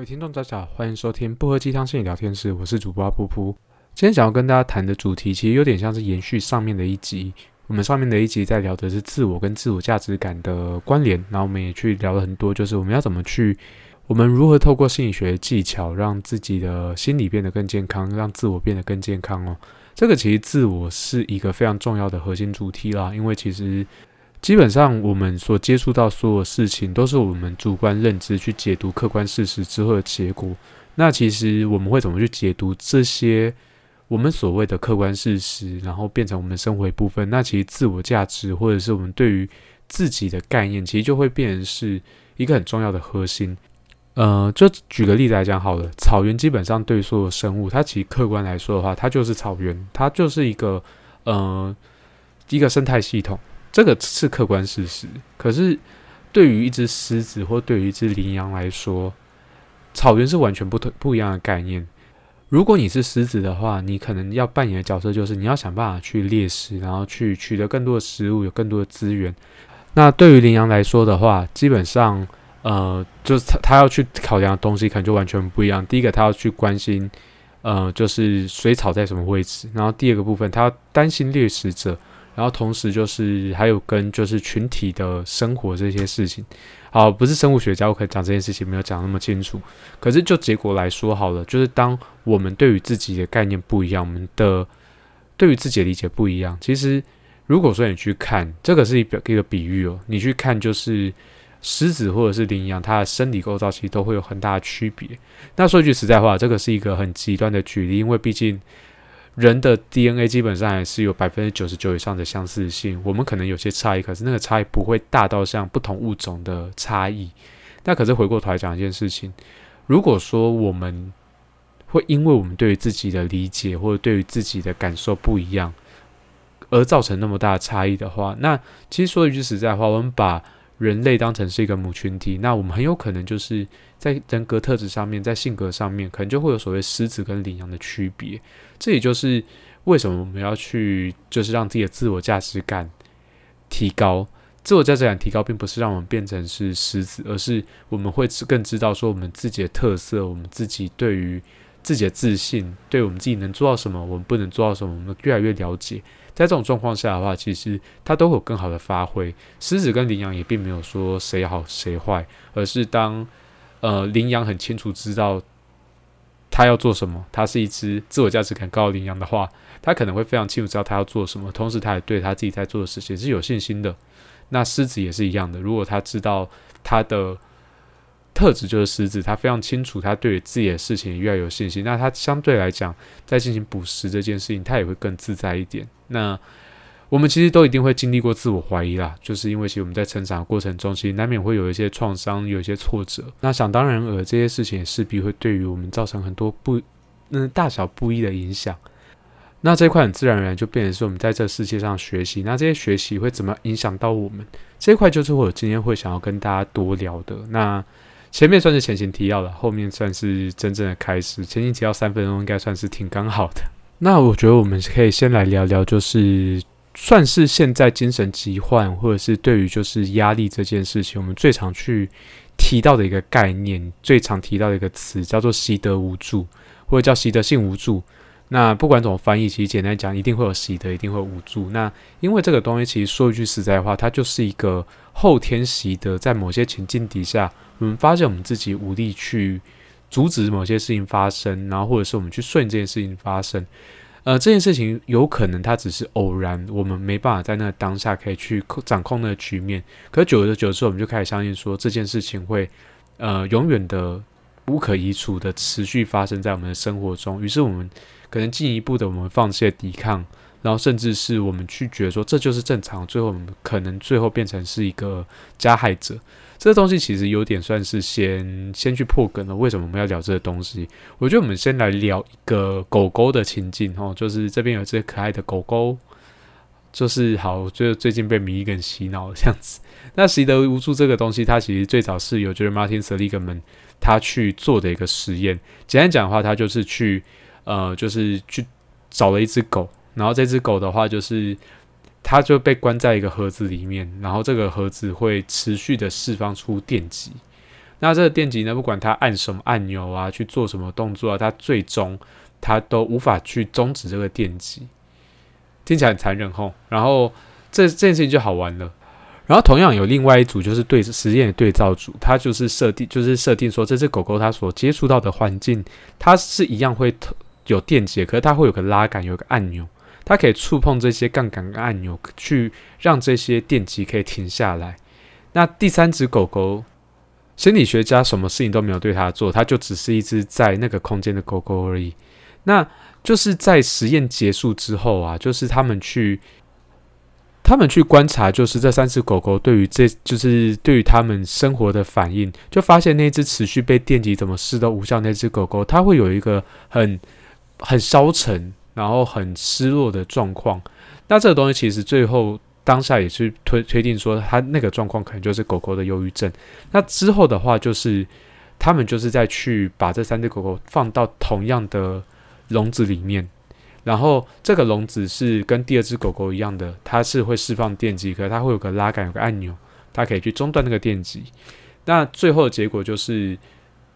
各位听众，大家好，欢迎收听不喝鸡汤心理聊天室，我是主播阿噗噗。今天想要跟大家谈的主题，其实有点像是延续上面的一集。我们上面的一集在聊的是自我跟自我价值感的关联，然后我们也去聊了很多，就是我们要怎么去，我们如何透过心理学技巧，让自己的心理变得更健康，让自我变得更健康哦。这个其实自我是一个非常重要的核心主题啦，因为其实。基本上，我们所接触到所有事情，都是我们主观认知去解读客观事实之后的结果。那其实我们会怎么去解读这些我们所谓的客观事实，然后变成我们生活一部分？那其实自我价值或者是我们对于自己的概念，其实就会变成是一个很重要的核心。呃，就举个例子来讲好了，草原基本上对所有生物，它其实客观来说的话，它就是草原，它就是一个呃一个生态系统。这个是客观事实，可是对于一只狮子或对于一只羚羊来说，草原是完全不同不一样的概念。如果你是狮子的话，你可能要扮演的角色就是你要想办法去猎食，然后去取得更多的食物，有更多的资源。那对于羚羊来说的话，基本上呃，就是他他要去考量的东西可能就完全不一样。第一个，他要去关心呃，就是水草在什么位置，然后第二个部分，他要担心猎食者。然后同时就是还有跟就是群体的生活这些事情，好，不是生物学家，我可以讲这件事情没有讲那么清楚。可是就结果来说好了，就是当我们对于自己的概念不一样，我们的对于自己的理解不一样。其实如果说你去看这个是一表一个比喻哦，你去看就是狮子或者是羚羊，它的生理构造其实都会有很大的区别。那说句实在话，这个是一个很极端的举例，因为毕竟。人的 DNA 基本上还是有百分之九十九以上的相似性，我们可能有些差异，可是那个差异不会大到像不同物种的差异。那可是回过头来讲一件事情，如果说我们会因为我们对于自己的理解或者对于自己的感受不一样，而造成那么大的差异的话，那其实说一句实在话，我们把人类当成是一个母群体，那我们很有可能就是在人格特质上面，在性格上面，可能就会有所谓狮子跟羚羊的区别。这也就是为什么我们要去，就是让自己的自我价值感提高。自我价值感提高，并不是让我们变成是狮子，而是我们会更知道说我们自己的特色，我们自己对于自己的自信，对我们自己能做到什么，我们不能做到什么，我们越来越了解。在这种状况下的话，其实它都有更好的发挥。狮子跟羚羊也并没有说谁好谁坏，而是当呃羚羊很清楚知道他要做什么，它是一只自我价值感高的羚羊的话，他可能会非常清楚知道他要做什么，同时他也对他自己在做的事情是有信心的。那狮子也是一样的，如果他知道他的。特质就是狮子，他非常清楚，他对于自己的事情越来越有信心。那他相对来讲，在进行捕食这件事情，他也会更自在一点。那我们其实都一定会经历过自我怀疑啦，就是因为其实我们在成长的过程中，其实难免会有一些创伤，有一些挫折。那想当然尔，这些事情也势必会对于我们造成很多不嗯大小不一的影响。那这一块很自然而然就变成是我们在这世界上学习。那这些学习会怎么影响到我们？这一块就是我今天会想要跟大家多聊的。那前面算是前行提要了，后面算是真正的开始。前行提要三分钟，应该算是挺刚好的。那我觉得我们可以先来聊聊，就是算是现在精神疾患，或者是对于就是压力这件事情，我们最常去提到的一个概念，最常提到的一个词，叫做习得无助，或者叫习得性无助。那不管怎么翻译，其实简单讲，一定会有习得，一定会无助。那因为这个东西，其实说一句实在话，它就是一个后天习得，在某些情境底下，我们发现我们自己无力去阻止某些事情发生，然后或者是我们去顺这件事情发生。呃，这件事情有可能它只是偶然，我们没办法在那个当下可以去掌控那个局面。可久而久之，我们就开始相信说这件事情会呃永远的无可移除的持续发生在我们的生活中。于是我们。可能进一步的，我们放弃抵抗，然后甚至是我们去觉得说这就是正常，最后我们可能最后变成是一个加害者。这个东西其实有点算是先先去破梗了。为什么我们要聊这个东西？我觉得我们先来聊一个狗狗的情境哦，就是这边有只可爱的狗狗，就是好，就最近被迷梗洗脑这样子。那习得无助这个东西，它其实最早是有就是 Martin Seligman 他去做的一个实验。简单讲的话，他就是去。呃，就是去找了一只狗，然后这只狗的话，就是它就被关在一个盒子里面，然后这个盒子会持续的释放出电极，那这个电极呢，不管它按什么按钮啊，去做什么动作啊，它最终它都无法去终止这个电极。听起来很残忍吼。然后这这件事情就好玩了。然后同样有另外一组就是对实验的对照组，它就是设定就是设定说这只狗狗它所接触到的环境，它是一样会有电极，可是它会有个拉杆，有个按钮，它可以触碰这些杠杆按钮，去让这些电极可以停下来。那第三只狗狗，心理学家什么事情都没有对它做，它就只是一只在那个空间的狗狗而已。那就是在实验结束之后啊，就是他们去。他们去观察，就是这三只狗狗对于这就是对于他们生活的反应，就发现那只持续被电击怎么试都无效那只狗狗，它会有一个很很消沉，然后很失落的状况。那这个东西其实最后当下也是推推定说，它那个状况可能就是狗狗的忧郁症。那之后的话，就是他们就是在去把这三只狗狗放到同样的笼子里面。然后这个笼子是跟第二只狗狗一样的，它是会释放电极，可是它会有个拉杆，有个按钮，它可以去中断那个电极。那最后的结果就是，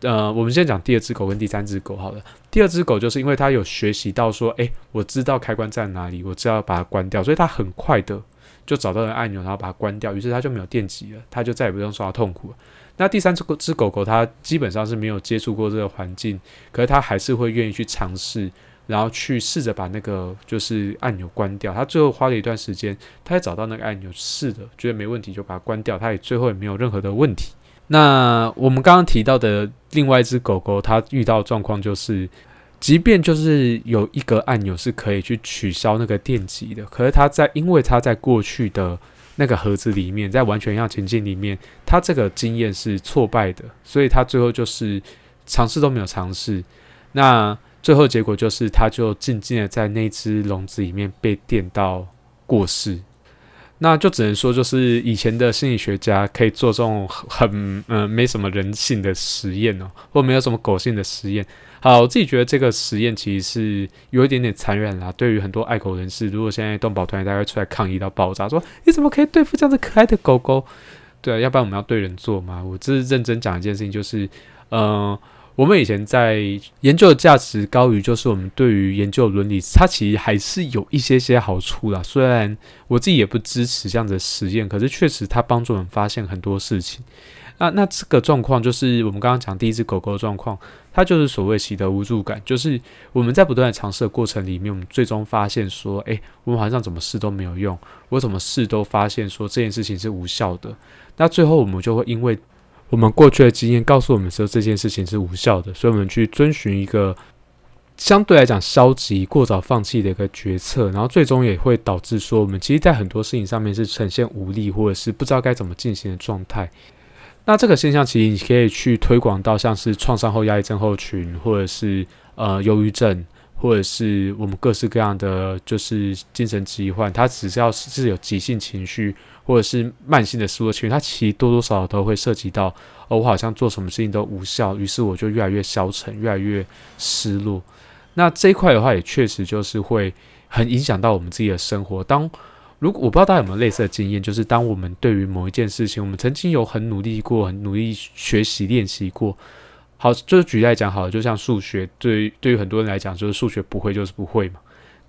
呃，我们先讲第二只狗跟第三只狗好了。第二只狗就是因为它有学习到说，诶，我知道开关在哪里，我知道把它关掉，所以它很快的就找到了按钮，然后把它关掉，于是它就没有电极了，它就再也不用受到痛苦了。那第三只狗只狗狗，它基本上是没有接触过这个环境，可是它还是会愿意去尝试。然后去试着把那个就是按钮关掉，它最后花了一段时间，它也找到那个按钮，试的觉得没问题就把它关掉，它也最后也没有任何的问题。那我们刚刚提到的另外一只狗狗，它遇到状况就是，即便就是有一个按钮是可以去取消那个电极的，可是它在因为它在过去的那个盒子里面，在完全一样情境里面，它这个经验是挫败的，所以它最后就是尝试都没有尝试。那最后结果就是，他就静静的在那只笼子里面被电到过世。那就只能说，就是以前的心理学家可以做这种很嗯没什么人性的实验哦，或没有什么狗性的实验。好，我自己觉得这个实验其实是有一点点残忍啦。对于很多爱狗人士，如果现在动保团大家出来抗议到爆炸，说你怎么可以对付这样子可爱的狗狗？对啊，要不然我们要对人做嘛？我这是认真讲一件事情，就是嗯。我们以前在研究的价值高于，就是我们对于研究伦理，它其实还是有一些些好处啦。虽然我自己也不支持这样的实验，可是确实它帮助我们发现很多事情。那那这个状况就是我们刚刚讲第一只狗狗的状况，它就是所谓习得无助感，就是我们在不断的尝试的过程里面，我们最终发现说，诶，我们好像怎么试都没有用，我怎么试都发现说这件事情是无效的。那最后我们就会因为。我们过去的经验告诉我们说这件事情是无效的，所以我们去遵循一个相对来讲消极、过早放弃的一个决策，然后最终也会导致说我们其实，在很多事情上面是呈现无力或者是不知道该怎么进行的状态。那这个现象其实你可以去推广到像是创伤后压抑症候群，或者是呃忧郁症。或者是我们各式各样的就是精神疾患，它只是要是有急性情绪，或者是慢性的失落情绪，它其实多多少少都会涉及到，哦，我好像做什么事情都无效，于是我就越来越消沉，越来越失落。那这一块的话，也确实就是会很影响到我们自己的生活。当如果我不知道大家有没有类似的经验，就是当我们对于某一件事情，我们曾经有很努力过，很努力学习练习过。好，就是举例来讲，好了，就像数学，对于对于很多人来讲，就是数学不会就是不会嘛。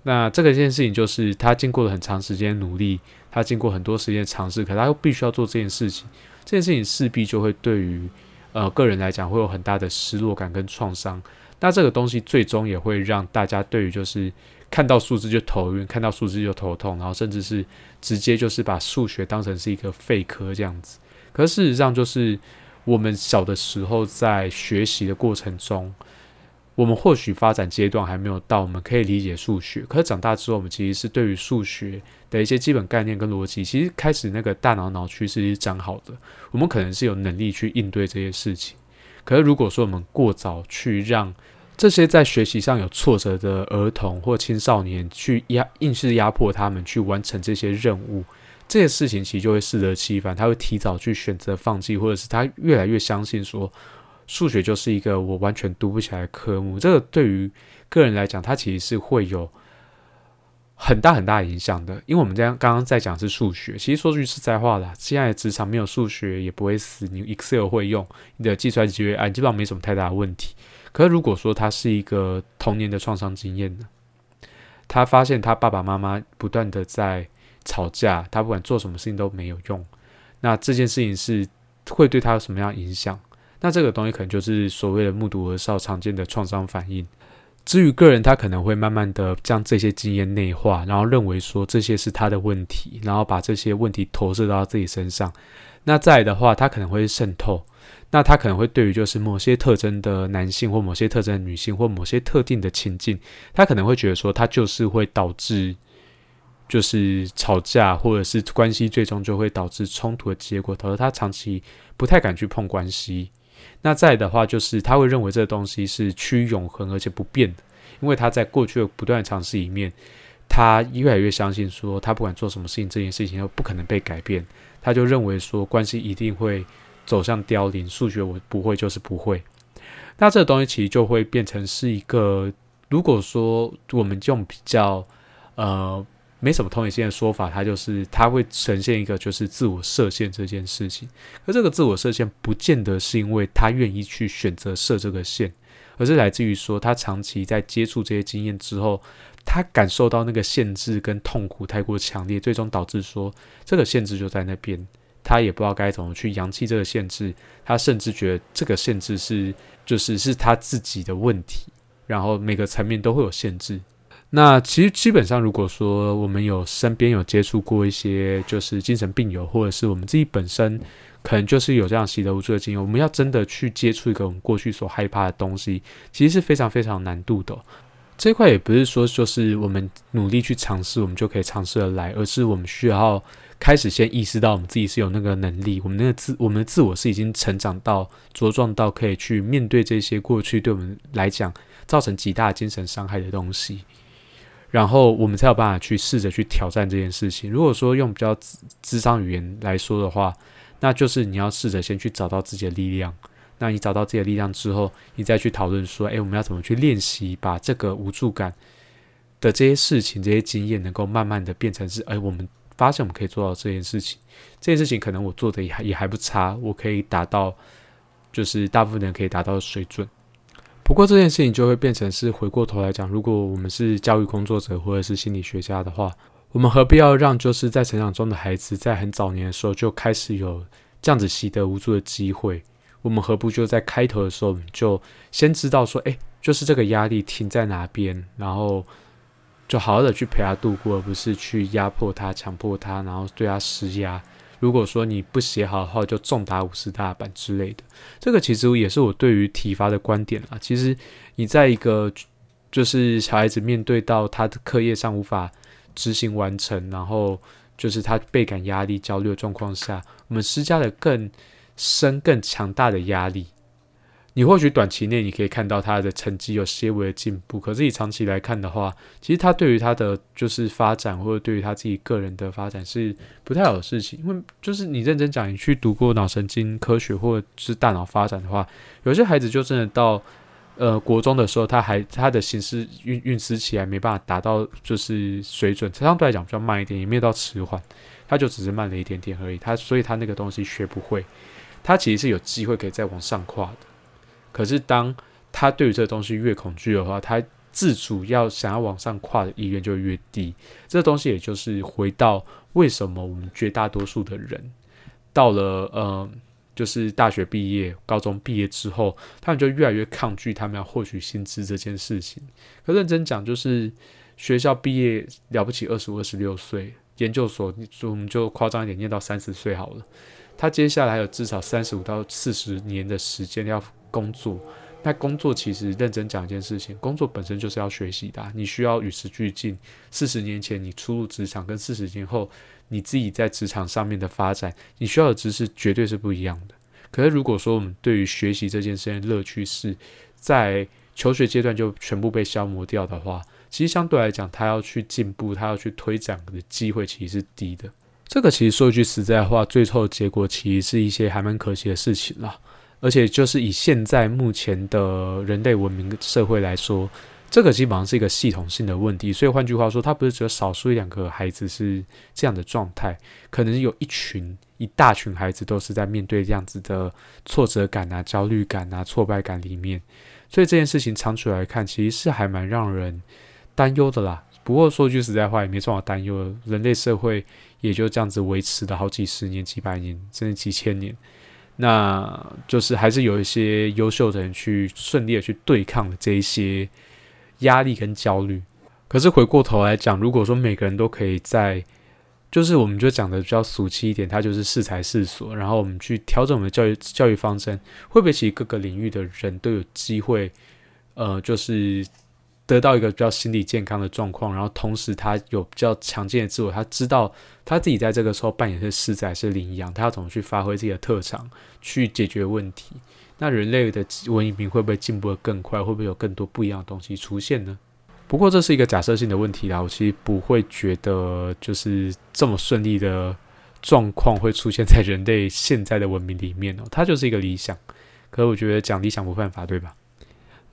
那这个件事情就是他经过了很长时间努力，他经过很多时间尝试，可他又必须要做这件事情，这件事情势必就会对于呃个人来讲会有很大的失落感跟创伤。那这个东西最终也会让大家对于就是看到数字就头晕，看到数字就头痛，然后甚至是直接就是把数学当成是一个废科这样子。可事实上就是。我们小的时候在学习的过程中，我们或许发展阶段还没有到，我们可以理解数学。可是长大之后，我们其实是对于数学的一些基本概念跟逻辑，其实开始那个大脑脑区是长好的。我们可能是有能力去应对这些事情。可是如果说我们过早去让这些在学习上有挫折的儿童或青少年去压硬是压迫他们去完成这些任务。这些事情其实就会适得其反，他会提早去选择放弃，或者是他越来越相信说数学就是一个我完全读不起来的科目。这个对于个人来讲，他其实是会有很大很大影响的。因为我们这样刚刚在讲是数学，其实说句实在话啦，现在的职场没有数学也不会死，你 Excel 会用，你的计算机会按，基本上没什么太大的问题。可是如果说他是一个童年的创伤经验呢，他发现他爸爸妈妈不断的在吵架，他不管做什么事情都没有用，那这件事情是会对他有什么样影响？那这个东西可能就是所谓的目睹而少常见的创伤反应。至于个人，他可能会慢慢的将这些经验内化，然后认为说这些是他的问题，然后把这些问题投射到自己身上。那再来的话，他可能会渗透。那他可能会对于就是某些特征的男性或某些特征的女性或某些特定的情境，他可能会觉得说他就是会导致就是吵架或者是关系最终就会导致冲突的结果，导致他长期不太敢去碰关系。那再的话，就是他会认为这个东西是趋于永恒而且不变的，因为他在过去的不断尝试里面，他越来越相信说，他不管做什么事情，这件事情都不可能被改变。他就认为说，关系一定会走向凋零。数学我不会就是不会。那这个东西其实就会变成是一个，如果说我们用比较呃。没什么同理心的说法，它就是它会呈现一个就是自我设限这件事情。而这个自我设限不见得是因为他愿意去选择设这个线，而是来自于说他长期在接触这些经验之后，他感受到那个限制跟痛苦太过强烈，最终导致说这个限制就在那边，他也不知道该怎么去扬弃这个限制，他甚至觉得这个限制是就是是他自己的问题，然后每个层面都会有限制。那其实基本上，如果说我们有身边有接触过一些就是精神病友，或者是我们自己本身可能就是有这样习得无助的经验，我们要真的去接触一个我们过去所害怕的东西，其实是非常非常难度的。这块也不是说就是我们努力去尝试，我们就可以尝试而来，而是我们需要开始先意识到我们自己是有那个能力，我们那个自我们的自我是已经成长到茁壮到可以去面对这些过去对我们来讲造成极大精神伤害的东西。然后我们才有办法去试着去挑战这件事情。如果说用比较智商语言来说的话，那就是你要试着先去找到自己的力量。那你找到自己的力量之后，你再去讨论说，诶，我们要怎么去练习，把这个无助感的这些事情、这些经验，能够慢慢的变成是，诶，我们发现我们可以做到这件事情。这件事情可能我做的也还也还不差，我可以达到，就是大部分人可以达到的水准。不过这件事情就会变成是回过头来讲，如果我们是教育工作者或者是心理学家的话，我们何必要让就是在成长中的孩子在很早年的时候就开始有这样子习得无助的机会？我们何不就在开头的时候就先知道说，哎，就是这个压力停在哪边，然后就好好的去陪他度过，而不是去压迫他、强迫他，然后对他施压。如果说你不写好的话，就重打五十大板之类的。这个其实也是我对于体罚的观点啦。其实你在一个就是小孩子面对到他的课业上无法执行完成，然后就是他倍感压力、焦虑的状况下，我们施加了更深、更强大的压力。你或许短期内你可以看到他的成绩有些微的进步，可是以长期来看的话，其实他对于他的就是发展，或者对于他自己个人的发展是不太好的事情。因为就是你认真讲，你去读过脑神经科学或者是大脑发展的话，有些孩子就真的到呃国中的时候，他还他的形式运运思起来没办法达到就是水准，相对来讲比较慢一点，也没有到迟缓，他就只是慢了一点点而已。他所以他那个东西学不会，他其实是有机会可以再往上跨的。可是，当他对于这个东西越恐惧的话，他自主要想要往上跨的意愿就越低。这东西也就是回到为什么我们绝大多数的人到了呃，就是大学毕业、高中毕业之后，他们就越来越抗拒他们要获取薪资这件事情。可认真讲，就是学校毕业了不起，二十五、二十六岁，研究所我们就夸张一点，念到三十岁好了。他接下来有至少三十五到四十年的时间要。工作，那工作其实认真讲一件事情，工作本身就是要学习的，你需要与时俱进。四十年前你初入职场，跟四十年后你自己在职场上面的发展，你需要的知识绝对是不一样的。可是如果说我们对于学习这件事情的乐趣是在求学阶段就全部被消磨掉的话，其实相对来讲，他要去进步，他要去推展的机会其实是低的。这个其实说句实在话，最后的结果其实是一些还蛮可惜的事情啦。而且，就是以现在目前的人类文明社会来说，这个基本上是一个系统性的问题。所以换句话说，它不是只有少数一两个孩子是这样的状态，可能有一群一大群孩子都是在面对这样子的挫折感啊、焦虑感啊、挫败感里面。所以这件事情长久来看，其实是还蛮让人担忧的啦。不过说句实在话，也没什么担忧。人类社会也就这样子维持了好几十年、几百年，甚至几千年。那就是还是有一些优秀的人去顺利的去对抗这一些压力跟焦虑。可是回过头来讲，如果说每个人都可以在，就是我们就讲的比较俗气一点，它就是适才适所，然后我们去调整我们的教育教育方针，会不会其实各个领域的人都有机会，呃，就是。得到一个比较心理健康的状况，然后同时他有比较强健的自我，他知道他自己在这个时候扮演是狮子还是羚羊，他要怎么去发挥自己的特长去解决问题。那人类的文明会不会进步的更快？会不会有更多不一样的东西出现呢？不过这是一个假设性的问题啦，我其实不会觉得就是这么顺利的状况会出现在人类现在的文明里面哦，它就是一个理想。可是我觉得讲理想不犯法，对吧？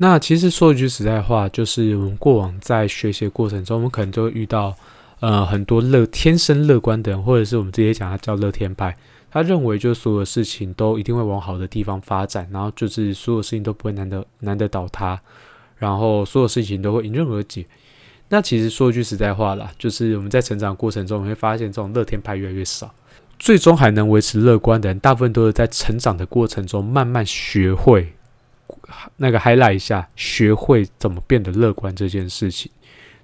那其实说一句实在话，就是我们过往在学习过程中，我们可能就会遇到，呃，很多乐天生乐观的人，或者是我们直接讲他叫乐天派，他认为就所有事情都一定会往好的地方发展，然后就是所有事情都不会难得难得倒塌，然后所有事情都会迎刃而解。那其实说一句实在话啦，就是我们在成长过程中，你会发现这种乐天派越来越少，最终还能维持乐观的人，大部分都是在成长的过程中慢慢学会。那个 highlight 一下，学会怎么变得乐观这件事情，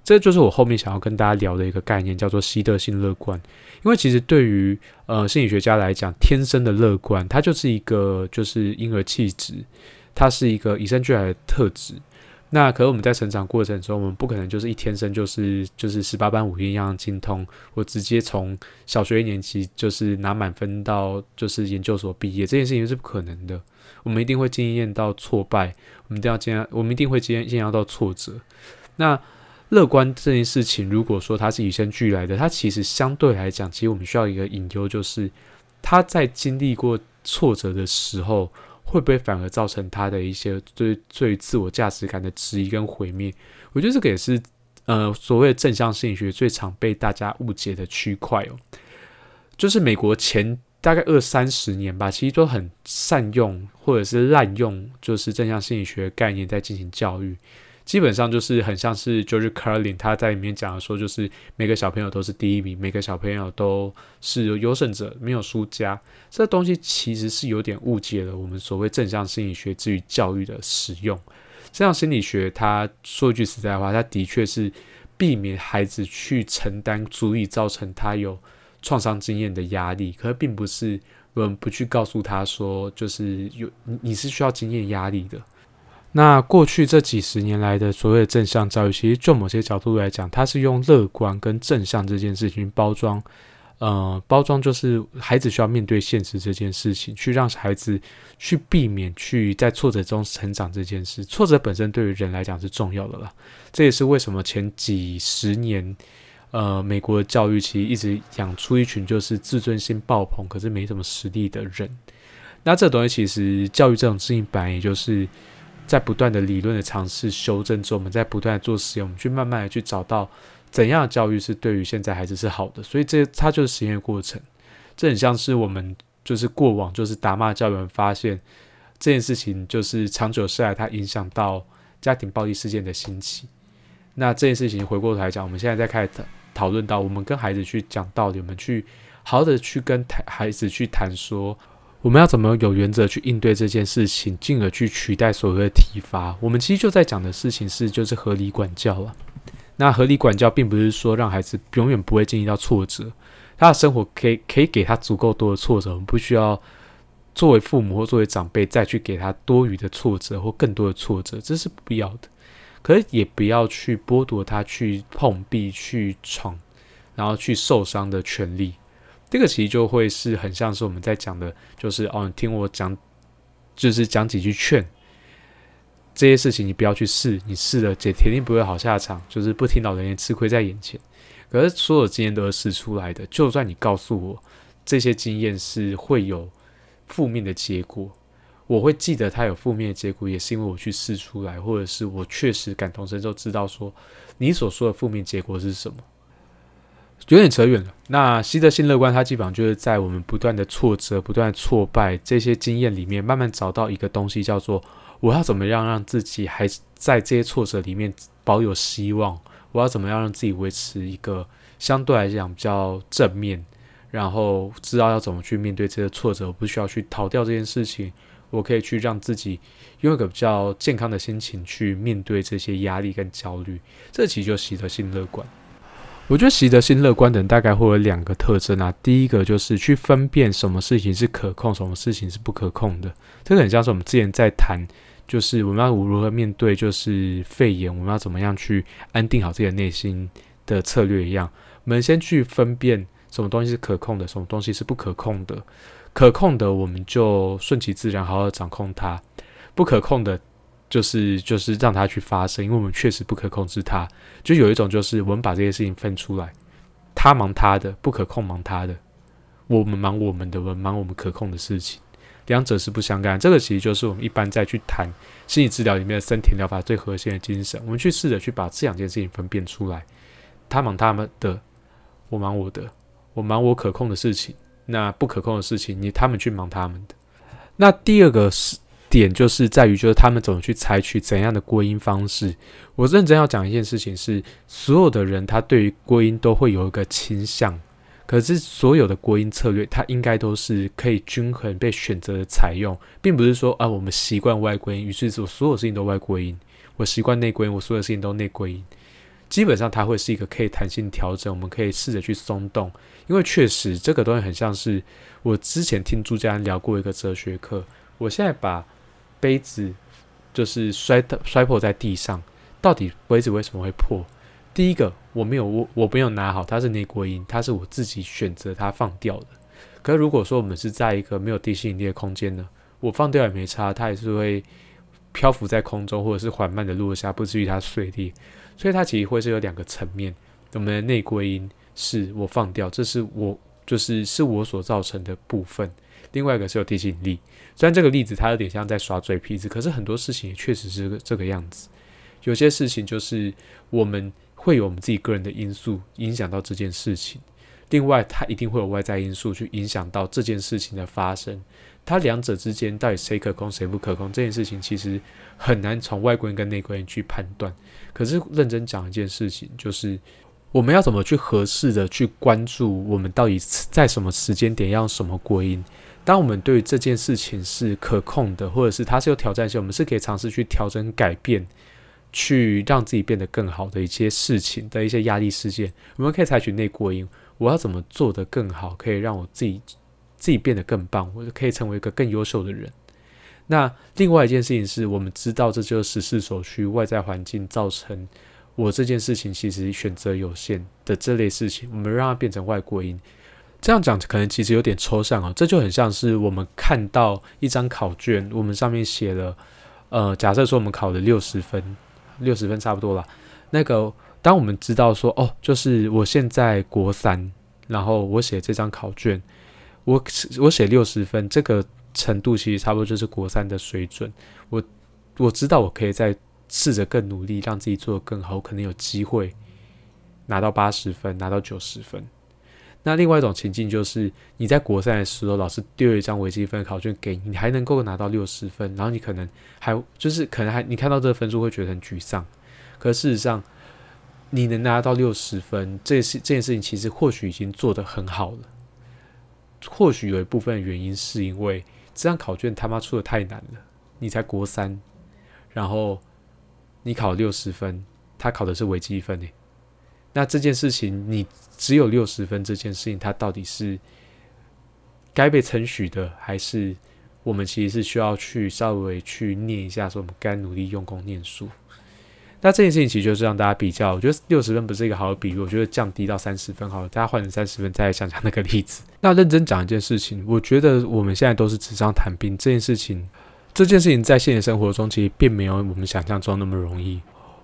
这就是我后面想要跟大家聊的一个概念，叫做习得性乐观。因为其实对于呃心理学家来讲，天生的乐观，它就是一个就是婴儿气质，它是一个与生俱来的特质。那可是我们在成长过程中，我们不可能就是一天生就是就是十八般武艺一样精通，我直接从小学一年级就是拿满分到就是研究所毕业，这件事情是不可能的。我们一定会经验到挫败，我们一定要经验，我们一定会经验经验到挫折。那乐观这件事情，如果说它是与生俱来的，它其实相对来讲，其实我们需要一个隐忧，就是他在经历过挫折的时候，会不会反而造成他的一些对最自我价值感的质疑跟毁灭？我觉得这个也是呃所谓的正向心理学最常被大家误解的区块哦，就是美国前。大概二三十年吧，其实都很善用或者是滥用，就是正向心理学概念在进行教育。基本上就是很像是 George Carlin 他在里面讲的说，就是每个小朋友都是第一名，每个小朋友都是优胜者，没有输家。这东西其实是有点误解了我们所谓正向心理学至于教育的使用。正向心理学，他说句实在话，他的确是避免孩子去承担足以造成他有。创伤经验的压力，可是并不是我们不去告诉他说，就是有你你是需要经验压力的。那过去这几十年来的所谓的正向教育，其实就某些角度来讲，它是用乐观跟正向这件事情包装，呃，包装就是孩子需要面对现实这件事情，去让孩子去避免去在挫折中成长这件事。挫折本身对于人来讲是重要的啦，这也是为什么前几十年。呃，美国的教育其实一直养出一群就是自尊心爆棚，可是没什么实力的人。那这东西其实教育这种事情本来也就是在不断的理论的尝试修正之后，我们在不断的做实验，我们去慢慢的去找到怎样的教育是对于现在孩子是好的。所以这它就是实验过程。这很像是我们就是过往就是打骂教育，发现这件事情就是长久下来，它影响到家庭暴力事件的兴起。那这件事情回过头来讲，我们现在在开始。讨论到我们跟孩子去讲道理，我们去好好的去跟孩子去谈说，我们要怎么有原则去应对这件事情，进而去取代所谓的体罚。我们其实就在讲的事情是，就是合理管教了。那合理管教并不是说让孩子永远不会经历到挫折，他的生活可以可以给他足够多的挫折，我们不需要作为父母或作为长辈再去给他多余的挫折或更多的挫折，这是不必要的。可是也不要去剥夺他去碰壁、去闯，然后去受伤的权利。这个其实就会是很像是我们在讲的，就是哦，你听我讲，就是讲几句劝。这些事情你不要去试，你试了，姐铁定不会好下场。就是不听老人言，吃亏在眼前。可是所有经验都是试出来的，就算你告诉我这些经验是会有负面的结果。我会记得它有负面的结果，也是因为我去试出来，或者是我确实感同身受，知道说你所说的负面结果是什么。有点扯远了。那习得性乐观，它基本上就是在我们不断的挫折、不断的挫败这些经验里面，慢慢找到一个东西，叫做我要怎么样让自己还在这些挫折里面保有希望？我要怎么样让自己维持一个相对来讲比较正面，然后知道要怎么去面对这些挫折，我不需要去逃掉这件事情。我可以去让自己用一个比较健康的心情去面对这些压力跟焦虑，这其实就习得性乐观。我觉得习得性乐观的人大概会有两个特征啊，第一个就是去分辨什么事情是可控，什么事情是不可控的。这个很像是我们之前在谈，就是我们要如何面对就是肺炎，我们要怎么样去安定好自己的内心的策略一样。我们先去分辨什么东西是可控的，什么东西是不可控的。可控的，我们就顺其自然，好好掌控它；不可控的，就是就是让它去发生，因为我们确实不可控制它。就有一种，就是我们把这些事情分出来，他忙他的，不可控忙他的，我们忙我们的，我们忙我们可控的事情，两者是不相干。这个其实就是我们一般在去谈心理治疗里面的森田疗法最核心的精神。我们去试着去把这两件事情分辨出来，他忙他们的，我忙我的，我忙我可控的事情。那不可控的事情，你他们去忙他们的。那第二个是点，就是在于，就是他们怎么去采取怎样的归因方式。我认真要讲一件事情是，所有的人他对于归因都会有一个倾向，可是所有的归因策略，它应该都是可以均衡被选择的采用，并不是说啊，我们习惯外归因，于是我所有事情都外归因；我习惯内归因，我所有事情都内归因。基本上它会是一个可以弹性调整，我们可以试着去松动，因为确实这个东西很像是我之前听朱家安聊过一个哲学课。我现在把杯子就是摔摔破在地上，到底杯子为什么会破？第一个我没有我我没有拿好，它是内归因，它是我自己选择它放掉的。可是如果说我们是在一个没有地心引力的空间呢，我放掉也没差，它也是会漂浮在空中，或者是缓慢的落下，不至于它碎裂。所以它其实会是有两个层面，我们的内归因是我放掉，这是我就是是我所造成的部分；另外一个是有地心引力。虽然这个例子它有点像在耍嘴皮子，可是很多事情也确实是这个样子。有些事情就是我们会有我们自己个人的因素影响到这件事情，另外它一定会有外在因素去影响到这件事情的发生。它两者之间到底谁可控谁不可控这件事情，其实很难从外观跟内观去判断。可是认真讲一件事情，就是我们要怎么去合适的去关注我们到底在什么时间点要用什么归因。当我们对这件事情是可控的，或者是它是有挑战性，我们是可以尝试去调整改变，去让自己变得更好的一些事情的一些压力事件，我们可以采取内过因。我要怎么做得更好，可以让我自己。自己变得更棒，我就可以成为一个更优秀的人。那另外一件事情是我们知道，这就是时势所趋，外在环境造成我这件事情其实选择有限的这类事情，我们让它变成外过音。这样讲可能其实有点抽象啊，这就很像是我们看到一张考卷，我们上面写了，呃，假设说我们考了六十分，六十分差不多了。那个，当我们知道说，哦，就是我现在国三，然后我写这张考卷。我我写六十分，这个程度其实差不多就是国三的水准。我我知道我可以再试着更努力，让自己做得更好，我可能有机会拿到八十分，拿到九十分。那另外一种情境就是，你在国三的时候，老师丢一张微积分考卷给你，你还能够拿到六十分，然后你可能还就是可能还你看到这个分数会觉得很沮丧。可事实上，你能拿到六十分，这事这件事情其实或许已经做得很好了。或许有一部分原因是因为这张考卷他妈出的太难了，你才国三，然后你考六十分，他考的是微积分诶。那这件事情你只有六十分，这件事情它到底是该被称许的，还是我们其实是需要去稍微去念一下，说我们该努力用功念书。那这件事情其实就是让大家比较，我觉得六十分不是一个好的比喻，我觉得降低到三十分好了，大家换成三十分再来想想那个例子。那认真讲一件事情，我觉得我们现在都是纸上谈兵，这件事情，这件事情在现实生活中其实并没有我们想象中那么容易。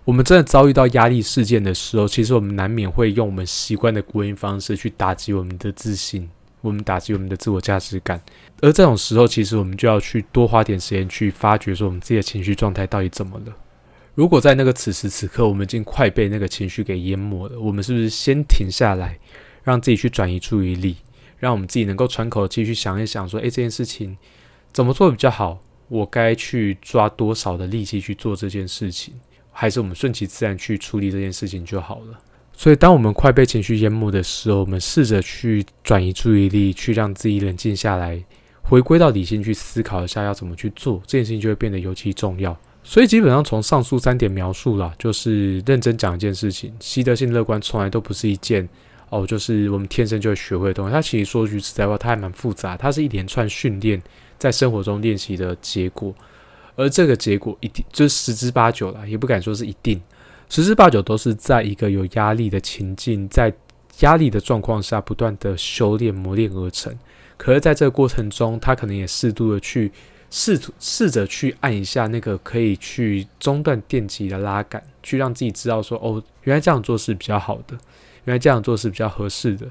我们真的遭遇到压力事件的时候，其实我们难免会用我们习惯的归因方式去打击我们的自信。我们打击我们的自我价值感。而这种时候，其实我们就要去多花点时间去发掘，说我们自己的情绪状态到底怎么了。如果在那个此时此刻，我们已经快被那个情绪给淹没了，我们是不是先停下来，让自己去转移注意力，让我们自己能够喘口气，去想一想，说，诶，这件事情怎么做比较好？我该去抓多少的力气去做这件事情？还是我们顺其自然去处理这件事情就好了？所以，当我们快被情绪淹没的时候，我们试着去转移注意力，去让自己冷静下来，回归到理性去思考一下要怎么去做，这件事情就会变得尤其重要。所以基本上从上述三点描述了，就是认真讲一件事情，习得性乐观从来都不是一件哦，就是我们天生就会学会的东西。它其实说句实在话，它还蛮复杂，它是一连串训练在生活中练习的结果。而这个结果一定就十之八九了，也不敢说是一定，十之八九都是在一个有压力的情境，在压力的状况下不断的修炼磨练而成。可是在这个过程中，他可能也适度的去。试图试着去按一下那个可以去中断电极的拉杆，去让自己知道说哦，原来这样做是比较好的，原来这样做是比较合适的，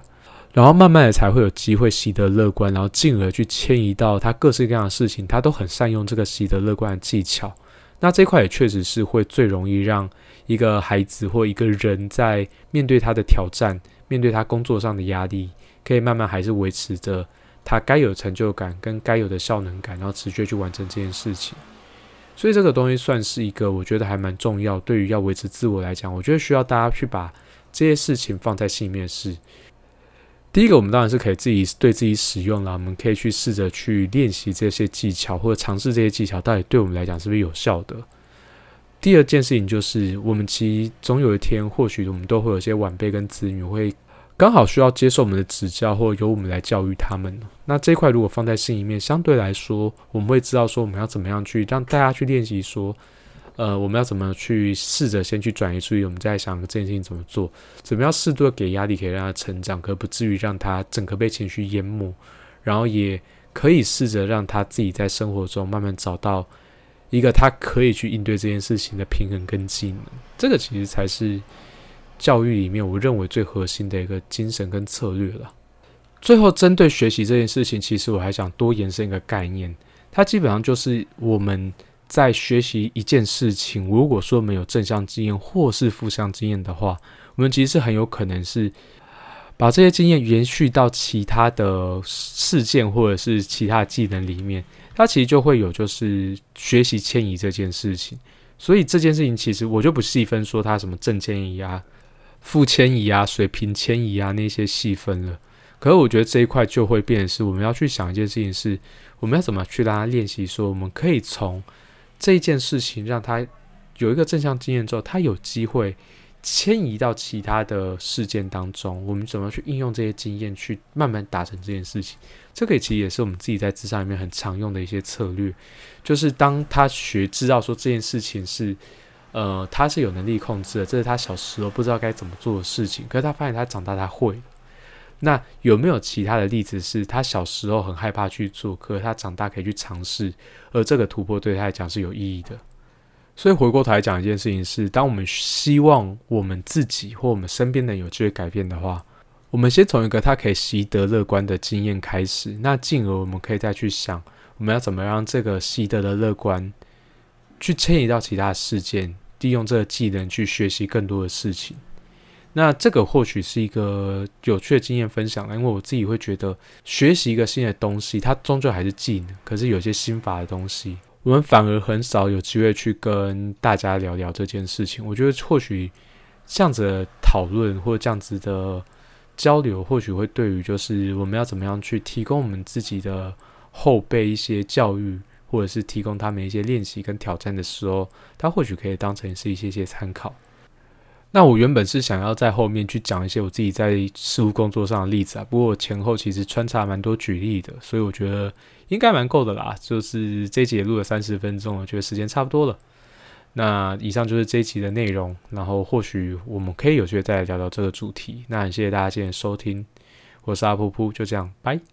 然后慢慢的才会有机会习得乐观，然后进而去迁移到他各式各样的事情，他都很善用这个习得乐观的技巧。那这块也确实是会最容易让一个孩子或一个人在面对他的挑战，面对他工作上的压力，可以慢慢还是维持着。他该有成就感跟该有的效能感，然后持续去完成这件事情，所以这个东西算是一个我觉得还蛮重要。对于要维持自我来讲，我觉得需要大家去把这些事情放在心里面。是第一个，我们当然是可以自己对自己使用了，我们可以去试着去练习这些技巧，或者尝试这些技巧，到底对我们来讲是不是有效的。第二件事情就是，我们其实总有一天，或许我们都会有些晚辈跟子女会。刚好需要接受我们的指教，或由我们来教育他们。那这块如果放在心里面，相对来说，我们会知道说我们要怎么样去让大家去练习说，呃，我们要怎么去试着先去转移注意力，我们在想这件事情怎么做，怎么样适度的给压力，可以让他成长，可不至于让他整个被情绪淹没。然后也可以试着让他自己在生活中慢慢找到一个他可以去应对这件事情的平衡跟技能。这个其实才是。教育里面，我认为最核心的一个精神跟策略了。最后，针对学习这件事情，其实我还想多延伸一个概念，它基本上就是我们在学习一件事情，如果说没有正向经验或是负向经验的话，我们其实是很有可能是把这些经验延续到其他的事件或者是其他技能里面，它其实就会有就是学习迁移这件事情。所以这件事情，其实我就不细分说它什么正迁移啊。负迁移啊，水平迁移啊，那些细分了。可是我觉得这一块就会变是，我们要去想一件事情，是我们要怎么去让他练习，说我们可以从这一件事情让他有一个正向经验之后，他有机会迁移到其他的事件当中。我们怎么去应用这些经验，去慢慢达成这件事情？这个其实也是我们自己在职场里面很常用的一些策略，就是当他学知道说这件事情是。呃，他是有能力控制的，这是他小时候不知道该怎么做的事情。可是他发现他长大他会。那有没有其他的例子是他小时候很害怕去做，可是他长大可以去尝试，而这个突破对他来讲是有意义的？所以回过头来讲一件事情是，当我们希望我们自己或我们身边的人有机会改变的话，我们先从一个他可以习得乐观的经验开始，那进而我们可以再去想，我们要怎么让这个习得的乐观去迁移到其他事件。利用这个技能去学习更多的事情，那这个或许是一个有趣的经验分享。因为我自己会觉得，学习一个新的东西，它终究还是技能。可是有些心法的东西，我们反而很少有机会去跟大家聊聊这件事情。我觉得或许这样子的讨论或这样子的交流，或许会对于就是我们要怎么样去提供我们自己的后辈一些教育。或者是提供他们一些练习跟挑战的时候，他或许可以当成是一些些参考。那我原本是想要在后面去讲一些我自己在事务工作上的例子啊，不过前后其实穿插蛮多举例的，所以我觉得应该蛮够的啦。就是这一集也录了三十分钟，我觉得时间差不多了。那以上就是这一集的内容，然后或许我们可以有机会再来聊聊这个主题。那很谢谢大家今天收听，我是阿噗噗，就这样，拜。